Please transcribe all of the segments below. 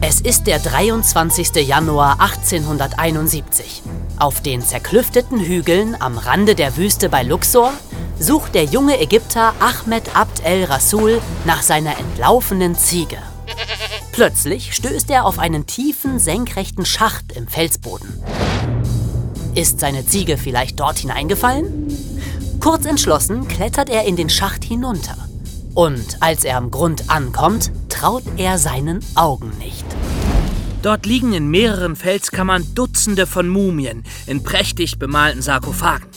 Es ist der 23. Januar 1871. Auf den zerklüfteten Hügeln am Rande der Wüste bei Luxor sucht der junge Ägypter Ahmed Abd el-Rasul nach seiner entlaufenen Ziege. Plötzlich stößt er auf einen tiefen, senkrechten Schacht im Felsboden. Ist seine Ziege vielleicht dort hineingefallen? Kurz entschlossen klettert er in den Schacht hinunter. Und als er am Grund ankommt, traut er seinen Augen nicht. Dort liegen in mehreren Felskammern Dutzende von Mumien in prächtig bemalten Sarkophagen.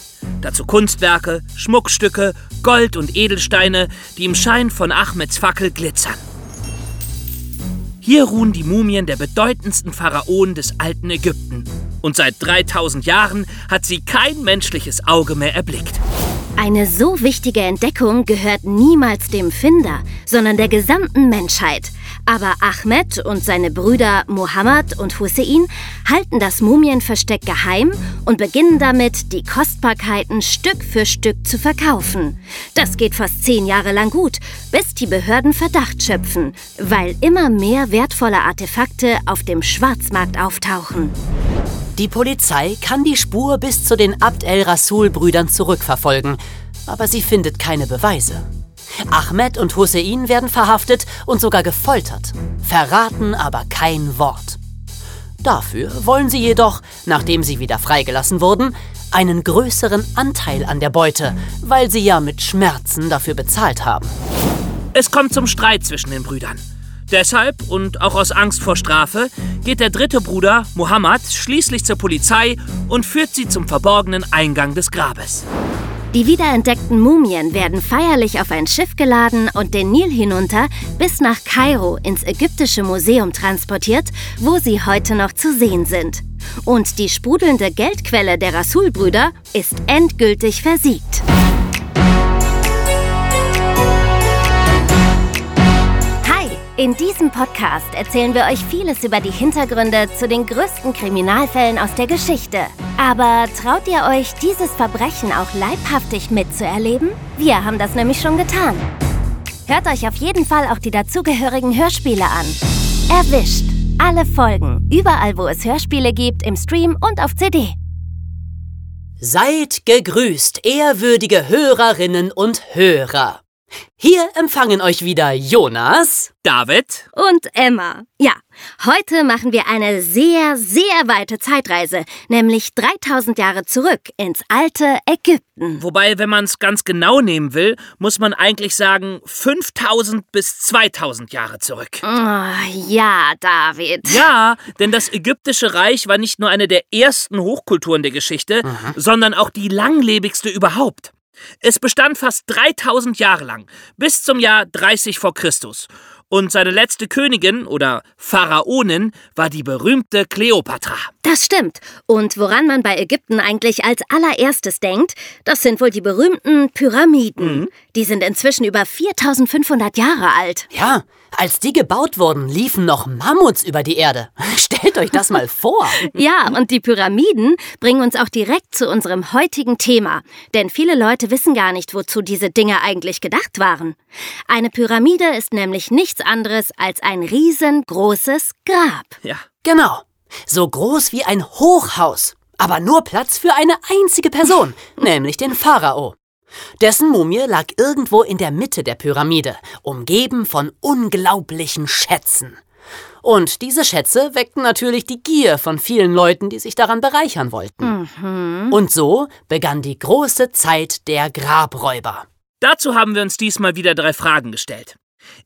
Dazu Kunstwerke, Schmuckstücke, Gold und Edelsteine, die im Schein von Ahmeds Fackel glitzern. Hier ruhen die Mumien der bedeutendsten Pharaonen des alten Ägypten. Und seit 3000 Jahren hat sie kein menschliches Auge mehr erblickt. Eine so wichtige Entdeckung gehört niemals dem Finder, sondern der gesamten Menschheit. Aber Ahmed und seine Brüder Mohammed und Hussein halten das Mumienversteck geheim und beginnen damit, die Kostbarkeiten Stück für Stück zu verkaufen. Das geht fast zehn Jahre lang gut, bis die Behörden Verdacht schöpfen, weil immer mehr wertvolle Artefakte auf dem Schwarzmarkt auftauchen. Die Polizei kann die Spur bis zu den Abd el-Rasul-Brüdern zurückverfolgen, aber sie findet keine Beweise. Ahmed und Hussein werden verhaftet und sogar gefoltert, verraten aber kein Wort. Dafür wollen sie jedoch, nachdem sie wieder freigelassen wurden, einen größeren Anteil an der Beute, weil sie ja mit Schmerzen dafür bezahlt haben. Es kommt zum Streit zwischen den Brüdern. Deshalb und auch aus Angst vor Strafe geht der dritte Bruder, Muhammad, schließlich zur Polizei und führt sie zum verborgenen Eingang des Grabes. Die wiederentdeckten Mumien werden feierlich auf ein Schiff geladen und den Nil hinunter bis nach Kairo ins ägyptische Museum transportiert, wo sie heute noch zu sehen sind. Und die sprudelnde Geldquelle der Rasul-Brüder ist endgültig versiegt. In diesem Podcast erzählen wir euch vieles über die Hintergründe zu den größten Kriminalfällen aus der Geschichte. Aber traut ihr euch, dieses Verbrechen auch leibhaftig mitzuerleben? Wir haben das nämlich schon getan. Hört euch auf jeden Fall auch die dazugehörigen Hörspiele an. Erwischt! Alle Folgen, überall wo es Hörspiele gibt, im Stream und auf CD. Seid gegrüßt, ehrwürdige Hörerinnen und Hörer. Hier empfangen euch wieder Jonas, David und Emma. Ja, heute machen wir eine sehr, sehr weite Zeitreise, nämlich 3000 Jahre zurück ins alte Ägypten. Wobei, wenn man es ganz genau nehmen will, muss man eigentlich sagen 5000 bis 2000 Jahre zurück. Oh, ja, David. Ja, denn das ägyptische Reich war nicht nur eine der ersten Hochkulturen der Geschichte, mhm. sondern auch die langlebigste überhaupt. Es bestand fast 3000 Jahre lang, bis zum Jahr 30 vor Christus. Und seine letzte Königin oder Pharaonin war die berühmte Kleopatra. Das stimmt. Und woran man bei Ägypten eigentlich als allererstes denkt, das sind wohl die berühmten Pyramiden. Mhm. Die sind inzwischen über 4500 Jahre alt. Ja, als die gebaut wurden, liefen noch Mammuts über die Erde. Stellt euch das mal vor. ja, und die Pyramiden bringen uns auch direkt zu unserem heutigen Thema. Denn viele Leute wissen gar nicht, wozu diese Dinge eigentlich gedacht waren. Eine Pyramide ist nämlich nichts anderes als ein riesengroßes Grab. Ja. Genau. So groß wie ein Hochhaus. Aber nur Platz für eine einzige Person, nämlich den Pharao. Dessen Mumie lag irgendwo in der Mitte der Pyramide, umgeben von unglaublichen Schätzen. Und diese Schätze weckten natürlich die Gier von vielen Leuten, die sich daran bereichern wollten. Mhm. Und so begann die große Zeit der Grabräuber. Dazu haben wir uns diesmal wieder drei Fragen gestellt.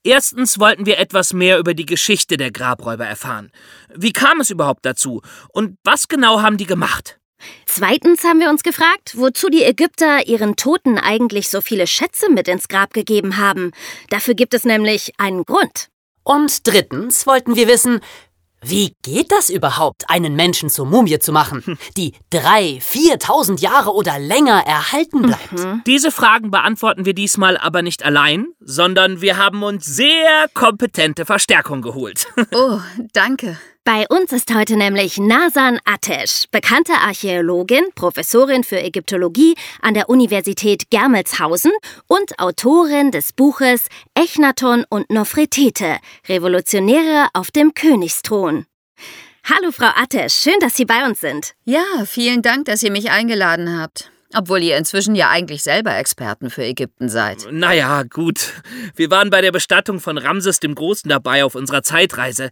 Erstens wollten wir etwas mehr über die Geschichte der Grabräuber erfahren. Wie kam es überhaupt dazu? Und was genau haben die gemacht? Zweitens haben wir uns gefragt, wozu die Ägypter ihren Toten eigentlich so viele Schätze mit ins Grab gegeben haben. Dafür gibt es nämlich einen Grund. Und drittens wollten wir wissen, wie geht das überhaupt, einen Menschen zur Mumie zu machen, die drei, viertausend Jahre oder länger erhalten bleibt? Mhm. Diese Fragen beantworten wir diesmal aber nicht allein, sondern wir haben uns sehr kompetente Verstärkung geholt. Oh, danke. Bei uns ist heute nämlich Nasan Atesh, bekannte Archäologin, Professorin für Ägyptologie an der Universität Germelshausen und Autorin des Buches Echnaton und Nofretete, Revolutionäre auf dem Königsthron. Hallo Frau Atesh, schön, dass Sie bei uns sind. Ja, vielen Dank, dass ihr mich eingeladen habt. Obwohl ihr inzwischen ja eigentlich selber Experten für Ägypten seid. Naja, gut. Wir waren bei der Bestattung von Ramses dem Großen dabei auf unserer Zeitreise.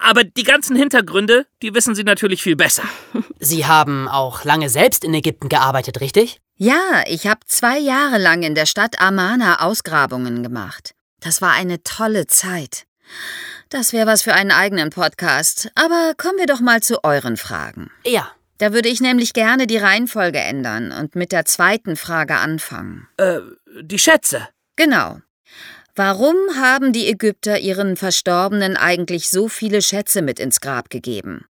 Aber die ganzen Hintergründe, die wissen Sie natürlich viel besser. Sie haben auch lange selbst in Ägypten gearbeitet, richtig? Ja, ich habe zwei Jahre lang in der Stadt Amana Ausgrabungen gemacht. Das war eine tolle Zeit. Das wäre was für einen eigenen Podcast. Aber kommen wir doch mal zu euren Fragen. Ja. Da würde ich nämlich gerne die Reihenfolge ändern und mit der zweiten Frage anfangen. Äh, die Schätze. Genau. Warum haben die Ägypter ihren Verstorbenen eigentlich so viele Schätze mit ins Grab gegeben?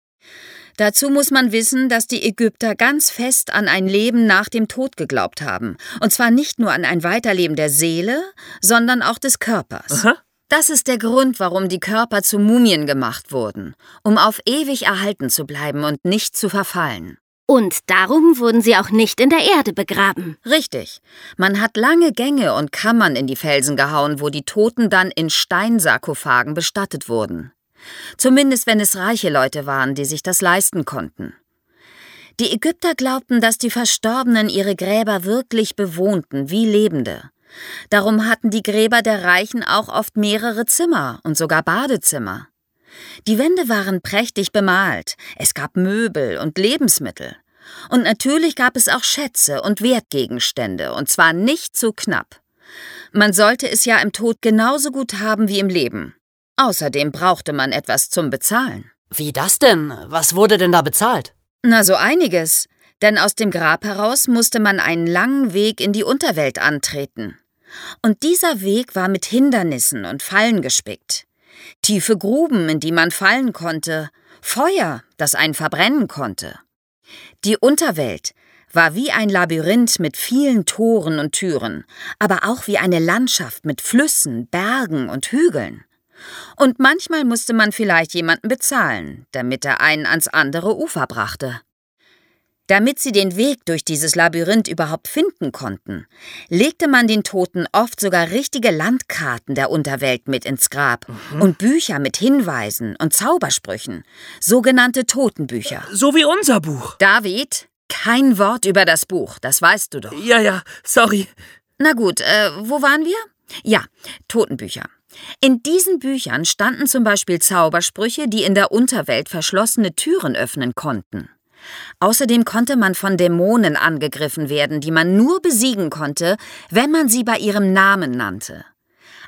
Dazu muss man wissen, dass die Ägypter ganz fest an ein Leben nach dem Tod geglaubt haben. Und zwar nicht nur an ein Weiterleben der Seele, sondern auch des Körpers. Aha. Das ist der Grund, warum die Körper zu Mumien gemacht wurden, um auf ewig erhalten zu bleiben und nicht zu verfallen. Und darum wurden sie auch nicht in der Erde begraben. Richtig. Man hat lange Gänge und Kammern in die Felsen gehauen, wo die Toten dann in Steinsarkophagen bestattet wurden. Zumindest wenn es reiche Leute waren, die sich das leisten konnten. Die Ägypter glaubten, dass die Verstorbenen ihre Gräber wirklich bewohnten, wie Lebende. Darum hatten die Gräber der Reichen auch oft mehrere Zimmer und sogar Badezimmer. Die Wände waren prächtig bemalt, es gab Möbel und Lebensmittel. Und natürlich gab es auch Schätze und Wertgegenstände, und zwar nicht zu knapp. Man sollte es ja im Tod genauso gut haben wie im Leben. Außerdem brauchte man etwas zum Bezahlen. Wie das denn? Was wurde denn da bezahlt? Na, so einiges denn aus dem Grab heraus musste man einen langen Weg in die Unterwelt antreten. Und dieser Weg war mit Hindernissen und Fallen gespickt. Tiefe Gruben, in die man fallen konnte, Feuer, das einen verbrennen konnte. Die Unterwelt war wie ein Labyrinth mit vielen Toren und Türen, aber auch wie eine Landschaft mit Flüssen, Bergen und Hügeln. Und manchmal musste man vielleicht jemanden bezahlen, damit er einen ans andere Ufer brachte. Damit sie den Weg durch dieses Labyrinth überhaupt finden konnten, legte man den Toten oft sogar richtige Landkarten der Unterwelt mit ins Grab mhm. und Bücher mit Hinweisen und Zaubersprüchen, sogenannte Totenbücher. So wie unser Buch. David, kein Wort über das Buch, das weißt du doch. Ja, ja, sorry. Na gut, äh, wo waren wir? Ja, Totenbücher. In diesen Büchern standen zum Beispiel Zaubersprüche, die in der Unterwelt verschlossene Türen öffnen konnten. Außerdem konnte man von Dämonen angegriffen werden, die man nur besiegen konnte, wenn man sie bei ihrem Namen nannte.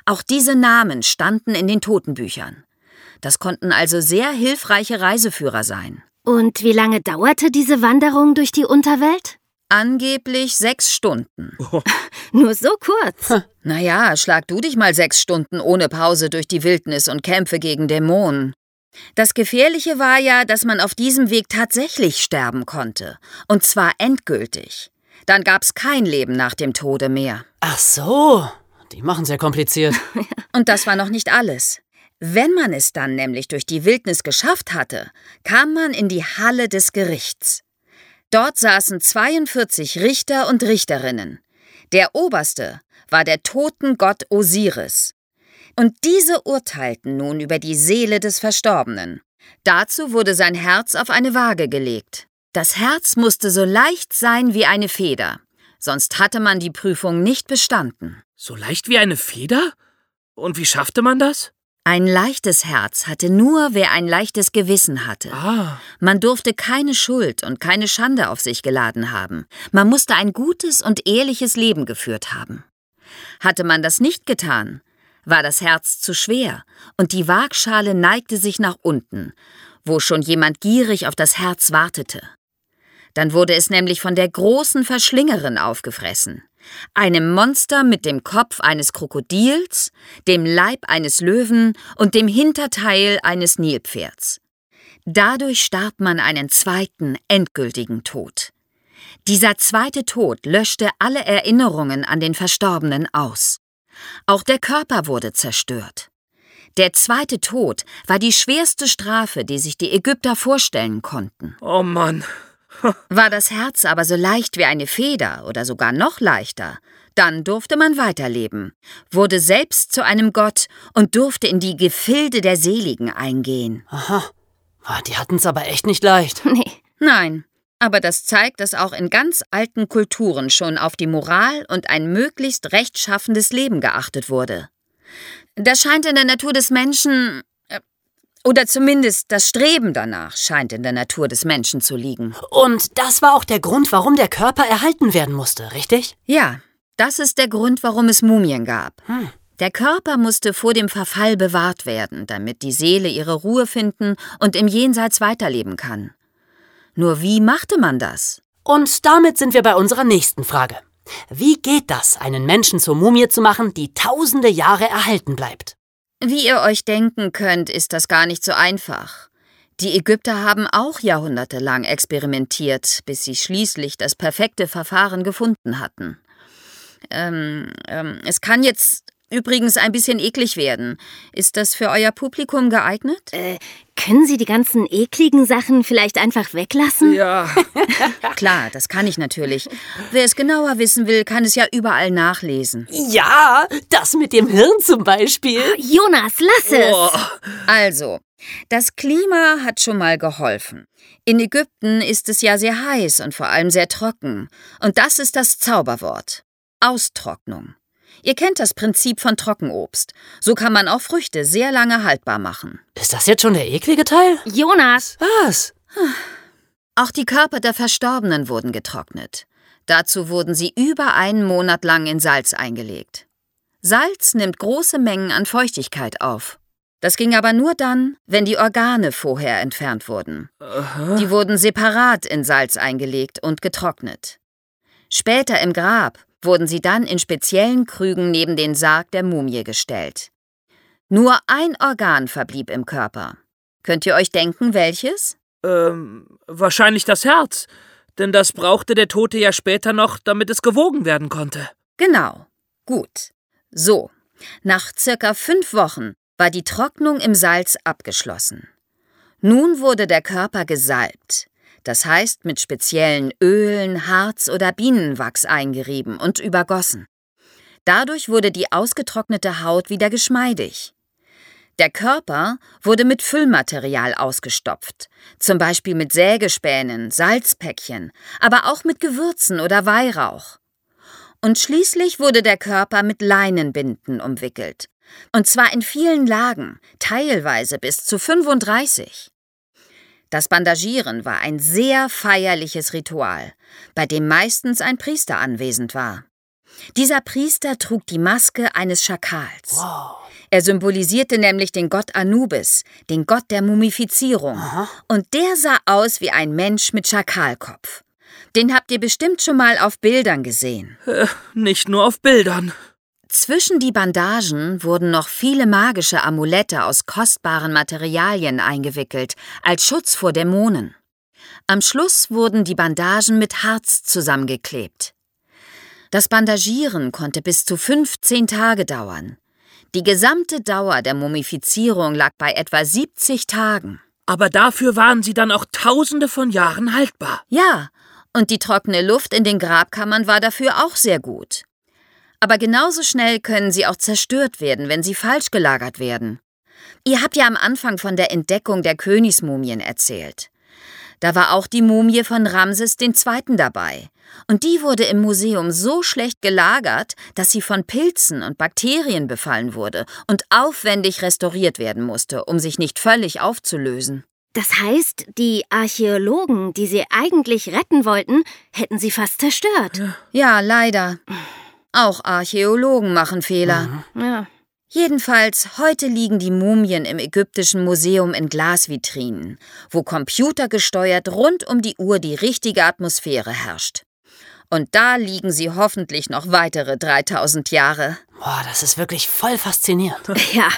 Auch diese Namen standen in den Totenbüchern. Das konnten also sehr hilfreiche Reiseführer sein. Und wie lange dauerte diese Wanderung durch die Unterwelt? Angeblich sechs Stunden. Oh. Nur so kurz. Naja, schlag du dich mal sechs Stunden ohne Pause durch die Wildnis und kämpfe gegen Dämonen. Das Gefährliche war ja, dass man auf diesem Weg tatsächlich sterben konnte. Und zwar endgültig. Dann gab's kein Leben nach dem Tode mehr. Ach so, die machen sehr kompliziert. Und das war noch nicht alles. Wenn man es dann nämlich durch die Wildnis geschafft hatte, kam man in die Halle des Gerichts. Dort saßen 42 Richter und Richterinnen. Der oberste war der Totengott Osiris. Und diese urteilten nun über die Seele des Verstorbenen. Dazu wurde sein Herz auf eine Waage gelegt. Das Herz musste so leicht sein wie eine Feder, sonst hatte man die Prüfung nicht bestanden. So leicht wie eine Feder? Und wie schaffte man das? Ein leichtes Herz hatte nur, wer ein leichtes Gewissen hatte. Ah. Man durfte keine Schuld und keine Schande auf sich geladen haben. Man musste ein gutes und ehrliches Leben geführt haben. Hatte man das nicht getan, war das Herz zu schwer, und die Waagschale neigte sich nach unten, wo schon jemand gierig auf das Herz wartete. Dann wurde es nämlich von der großen Verschlingerin aufgefressen, einem Monster mit dem Kopf eines Krokodils, dem Leib eines Löwen und dem Hinterteil eines Nilpferds. Dadurch starb man einen zweiten, endgültigen Tod. Dieser zweite Tod löschte alle Erinnerungen an den Verstorbenen aus. Auch der Körper wurde zerstört. Der zweite Tod war die schwerste Strafe, die sich die Ägypter vorstellen konnten. Oh Mann. War das Herz aber so leicht wie eine Feder oder sogar noch leichter, dann durfte man weiterleben, wurde selbst zu einem Gott und durfte in die Gefilde der Seligen eingehen. Aha. Ah, Die hatten's aber echt nicht leicht. Nee. Nein, aber das zeigt, dass auch in ganz alten Kulturen schon auf die Moral und ein möglichst rechtschaffendes Leben geachtet wurde. Das scheint in der Natur des Menschen. äh, Oder zumindest das Streben danach scheint in der Natur des Menschen zu liegen. Und das war auch der Grund, warum der Körper erhalten werden musste, richtig? Ja, das ist der Grund, warum es Mumien gab. Hm. Der Körper musste vor dem Verfall bewahrt werden, damit die Seele ihre Ruhe finden und im Jenseits weiterleben kann. Nur wie machte man das? Und damit sind wir bei unserer nächsten Frage. Wie geht das, einen Menschen zur Mumie zu machen, die tausende Jahre erhalten bleibt? Wie ihr euch denken könnt, ist das gar nicht so einfach. Die Ägypter haben auch jahrhundertelang experimentiert, bis sie schließlich das perfekte Verfahren gefunden hatten. Ähm, ähm, es kann jetzt übrigens ein bisschen eklig werden. Ist das für euer Publikum geeignet? Äh, können Sie die ganzen ekligen Sachen vielleicht einfach weglassen? Ja. Klar, das kann ich natürlich. Wer es genauer wissen will, kann es ja überall nachlesen. Ja, das mit dem Hirn zum Beispiel. Jonas, lass es! Oh. Also, das Klima hat schon mal geholfen. In Ägypten ist es ja sehr heiß und vor allem sehr trocken. Und das ist das Zauberwort. Austrocknung. Ihr kennt das Prinzip von Trockenobst. So kann man auch Früchte sehr lange haltbar machen. Ist das jetzt schon der eklige Teil? Jonas, Was? Auch die Körper der Verstorbenen wurden getrocknet. Dazu wurden sie über einen Monat lang in Salz eingelegt. Salz nimmt große Mengen an Feuchtigkeit auf. Das ging aber nur dann, wenn die Organe vorher entfernt wurden. Die wurden separat in Salz eingelegt und getrocknet. Später im Grab wurden sie dann in speziellen Krügen neben den Sarg der Mumie gestellt. Nur ein Organ verblieb im Körper. Könnt ihr euch denken, welches? Ähm, wahrscheinlich das Herz. Denn das brauchte der Tote ja später noch, damit es gewogen werden konnte. Genau. Gut. So. Nach circa fünf Wochen war die Trocknung im Salz abgeschlossen. Nun wurde der Körper gesalbt. Das heißt mit speziellen Ölen, Harz oder Bienenwachs eingerieben und übergossen. Dadurch wurde die ausgetrocknete Haut wieder geschmeidig. Der Körper wurde mit Füllmaterial ausgestopft, zum Beispiel mit Sägespänen, Salzpäckchen, aber auch mit Gewürzen oder Weihrauch. Und schließlich wurde der Körper mit Leinenbinden umwickelt. Und zwar in vielen Lagen, teilweise bis zu 35. Das Bandagieren war ein sehr feierliches Ritual, bei dem meistens ein Priester anwesend war. Dieser Priester trug die Maske eines Schakals. Wow. Er symbolisierte nämlich den Gott Anubis, den Gott der Mumifizierung. Und der sah aus wie ein Mensch mit Schakalkopf. Den habt ihr bestimmt schon mal auf Bildern gesehen. Äh, nicht nur auf Bildern. Zwischen die Bandagen wurden noch viele magische Amulette aus kostbaren Materialien eingewickelt, als Schutz vor Dämonen. Am Schluss wurden die Bandagen mit Harz zusammengeklebt. Das Bandagieren konnte bis zu 15 Tage dauern. Die gesamte Dauer der Mumifizierung lag bei etwa 70 Tagen. Aber dafür waren sie dann auch tausende von Jahren haltbar. Ja, und die trockene Luft in den Grabkammern war dafür auch sehr gut. Aber genauso schnell können sie auch zerstört werden, wenn sie falsch gelagert werden. Ihr habt ja am Anfang von der Entdeckung der Königsmumien erzählt. Da war auch die Mumie von Ramses II. dabei. Und die wurde im Museum so schlecht gelagert, dass sie von Pilzen und Bakterien befallen wurde und aufwendig restauriert werden musste, um sich nicht völlig aufzulösen. das heißt, die Archäologen, die Sie eigentlich retten wollten, hätten Sie fast zerstört. Ja, leider. Auch Archäologen machen Fehler. Ja. Jedenfalls, heute liegen die Mumien im Ägyptischen Museum in Glasvitrinen, wo computergesteuert rund um die Uhr die richtige Atmosphäre herrscht. Und da liegen sie hoffentlich noch weitere 3000 Jahre. Boah, das ist wirklich voll faszinierend. Ja,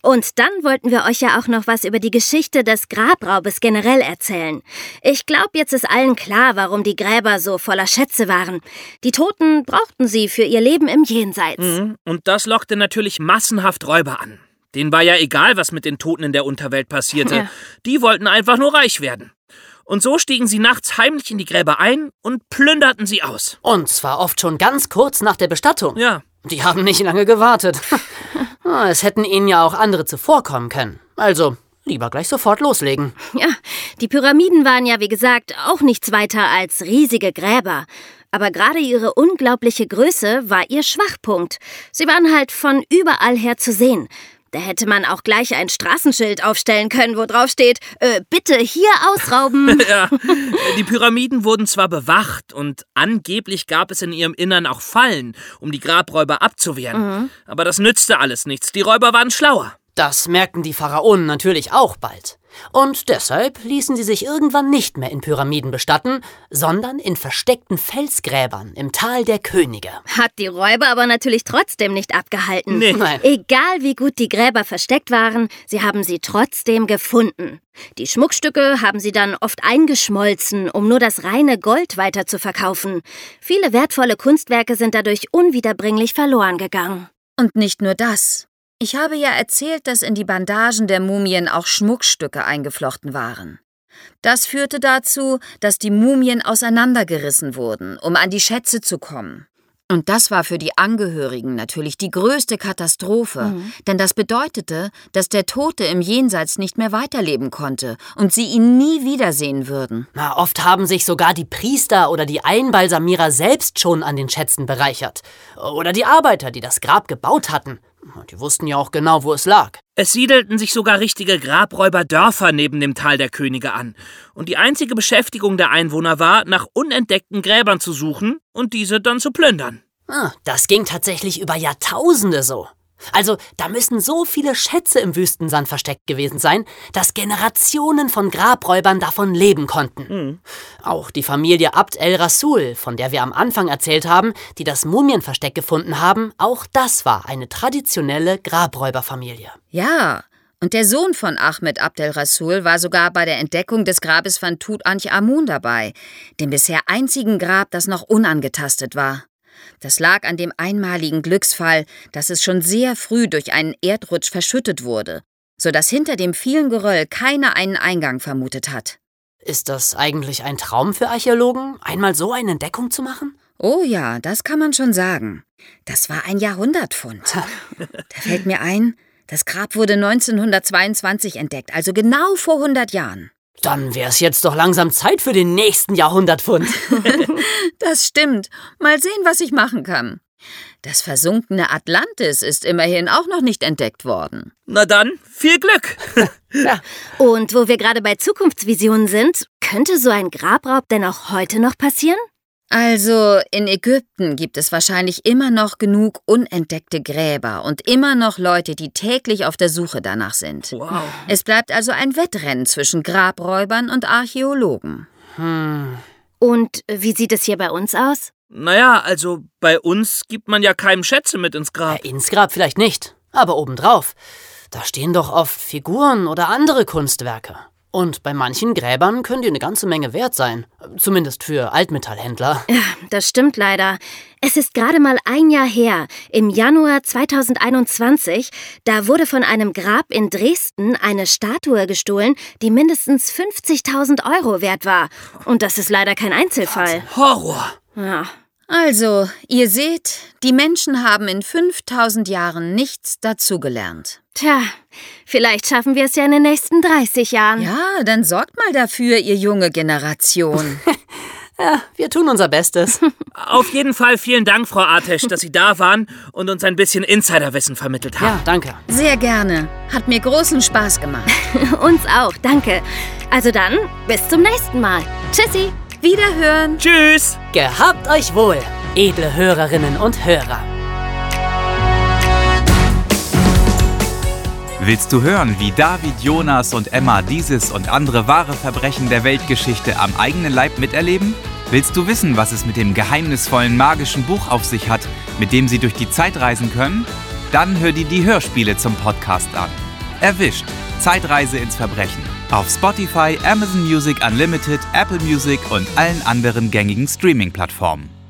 und dann wollten wir euch ja auch noch was über die Geschichte des Grabraubes generell erzählen. Ich glaube, jetzt ist allen klar, warum die Gräber so voller Schätze waren. Die Toten brauchten sie für ihr Leben im Jenseits. Mhm. Und das lockte natürlich massenhaft Räuber an. Denen war ja egal, was mit den Toten in der Unterwelt passierte. Ja. Die wollten einfach nur reich werden. Und so stiegen sie nachts heimlich in die Gräber ein und plünderten sie aus. Und zwar oft schon ganz kurz nach der Bestattung. Ja. Die haben nicht lange gewartet. Ah, es hätten ihnen ja auch andere zuvorkommen können. Also, lieber gleich sofort loslegen. Ja, die Pyramiden waren ja, wie gesagt, auch nichts weiter als riesige Gräber. Aber gerade ihre unglaubliche Größe war ihr Schwachpunkt. Sie waren halt von überall her zu sehen. Da hätte man auch gleich ein Straßenschild aufstellen können, wo drauf steht, äh, bitte hier ausrauben. Ja, die Pyramiden wurden zwar bewacht und angeblich gab es in ihrem Innern auch Fallen, um die Grabräuber abzuwehren. Aber das nützte alles nichts. Die Räuber waren schlauer. Das merkten die Pharaonen natürlich auch bald. Und deshalb ließen sie sich irgendwann nicht mehr in Pyramiden bestatten, sondern in versteckten Felsgräbern im Tal der Könige. Hat die Räuber aber natürlich trotzdem nicht abgehalten. Nee. Nein. Egal wie gut die Gräber versteckt waren, sie haben sie trotzdem gefunden. Die Schmuckstücke haben sie dann oft eingeschmolzen, um nur das reine Gold weiter zu verkaufen. Viele wertvolle Kunstwerke sind dadurch unwiederbringlich verloren gegangen. Und nicht nur das. Ich habe ja erzählt, dass in die Bandagen der Mumien auch Schmuckstücke eingeflochten waren. Das führte dazu, dass die Mumien auseinandergerissen wurden, um an die Schätze zu kommen. Und das war für die Angehörigen natürlich die größte Katastrophe, denn das bedeutete, dass der Tote im Jenseits nicht mehr weiterleben konnte und sie ihn nie wiedersehen würden. Na, oft haben sich sogar die Priester oder die Einbalsamierer selbst schon an den Schätzen bereichert. Oder die Arbeiter, die das Grab gebaut hatten. Die wussten ja auch genau, wo es lag. Es siedelten sich sogar richtige Grabräuberdörfer neben dem Tal der Könige an. Und die einzige Beschäftigung der Einwohner war, nach unentdeckten Gräbern zu suchen und diese dann zu plündern. Ah, das ging tatsächlich über Jahrtausende so. Also, da müssen so viele Schätze im Wüstensand versteckt gewesen sein, dass Generationen von Grabräubern davon leben konnten. Auch die Familie Abd el-Rasul, von der wir am Anfang erzählt haben, die das Mumienversteck gefunden haben, auch das war eine traditionelle Grabräuberfamilie. Ja, und der Sohn von Ahmed Abdel Rasul war sogar bei der Entdeckung des Grabes von Tutanchamun dabei, dem bisher einzigen Grab, das noch unangetastet war. Das lag an dem einmaligen Glücksfall, dass es schon sehr früh durch einen Erdrutsch verschüttet wurde, so dass hinter dem vielen Geröll keiner einen Eingang vermutet hat. Ist das eigentlich ein Traum für Archäologen, einmal so eine Entdeckung zu machen? Oh ja, das kann man schon sagen. Das war ein Jahrhundertfund. Da fällt mir ein, das Grab wurde 1922 entdeckt, also genau vor 100 Jahren. Dann wär's jetzt doch langsam Zeit für den nächsten Jahrhundertfund. Das stimmt. Mal sehen, was ich machen kann. Das versunkene Atlantis ist immerhin auch noch nicht entdeckt worden. Na dann, viel Glück! Und wo wir gerade bei Zukunftsvisionen sind, könnte so ein Grabraub denn auch heute noch passieren? Also, in Ägypten gibt es wahrscheinlich immer noch genug unentdeckte Gräber und immer noch Leute, die täglich auf der Suche danach sind. Wow. Es bleibt also ein Wettrennen zwischen Grabräubern und Archäologen. Und wie sieht es hier bei uns aus? Naja, also bei uns gibt man ja keinem Schätze mit ins Grab. Äh, ins Grab vielleicht nicht, aber obendrauf. Da stehen doch oft Figuren oder andere Kunstwerke. Und bei manchen Gräbern können die eine ganze Menge wert sein. Zumindest für Altmetallhändler. Ja, das stimmt leider. Es ist gerade mal ein Jahr her, im Januar 2021, da wurde von einem Grab in Dresden eine Statue gestohlen, die mindestens 50.000 Euro wert war. Und das ist leider kein Einzelfall. Horror! Ja. Also, ihr seht, die Menschen haben in 5000 Jahren nichts dazugelernt. Tja, vielleicht schaffen wir es ja in den nächsten 30 Jahren. Ja, dann sorgt mal dafür, ihr junge Generation. Ja, wir tun unser Bestes. Auf jeden Fall vielen Dank, Frau Artesch, dass Sie da waren und uns ein bisschen Insiderwissen vermittelt haben. Ja, danke. Sehr gerne. Hat mir großen Spaß gemacht. Uns auch, danke. Also dann, bis zum nächsten Mal. Tschüssi. Wiederhören. Tschüss! Gehabt euch wohl, edle Hörerinnen und Hörer. Willst du hören, wie David, Jonas und Emma dieses und andere wahre Verbrechen der Weltgeschichte am eigenen Leib miterleben? Willst du wissen, was es mit dem geheimnisvollen magischen Buch auf sich hat, mit dem sie durch die Zeit reisen können? Dann hör dir die Hörspiele zum Podcast an. Erwischt. Zeitreise ins Verbrechen. Auf Spotify, Amazon Music Unlimited, Apple Music und allen anderen gängigen Streaming-Plattformen.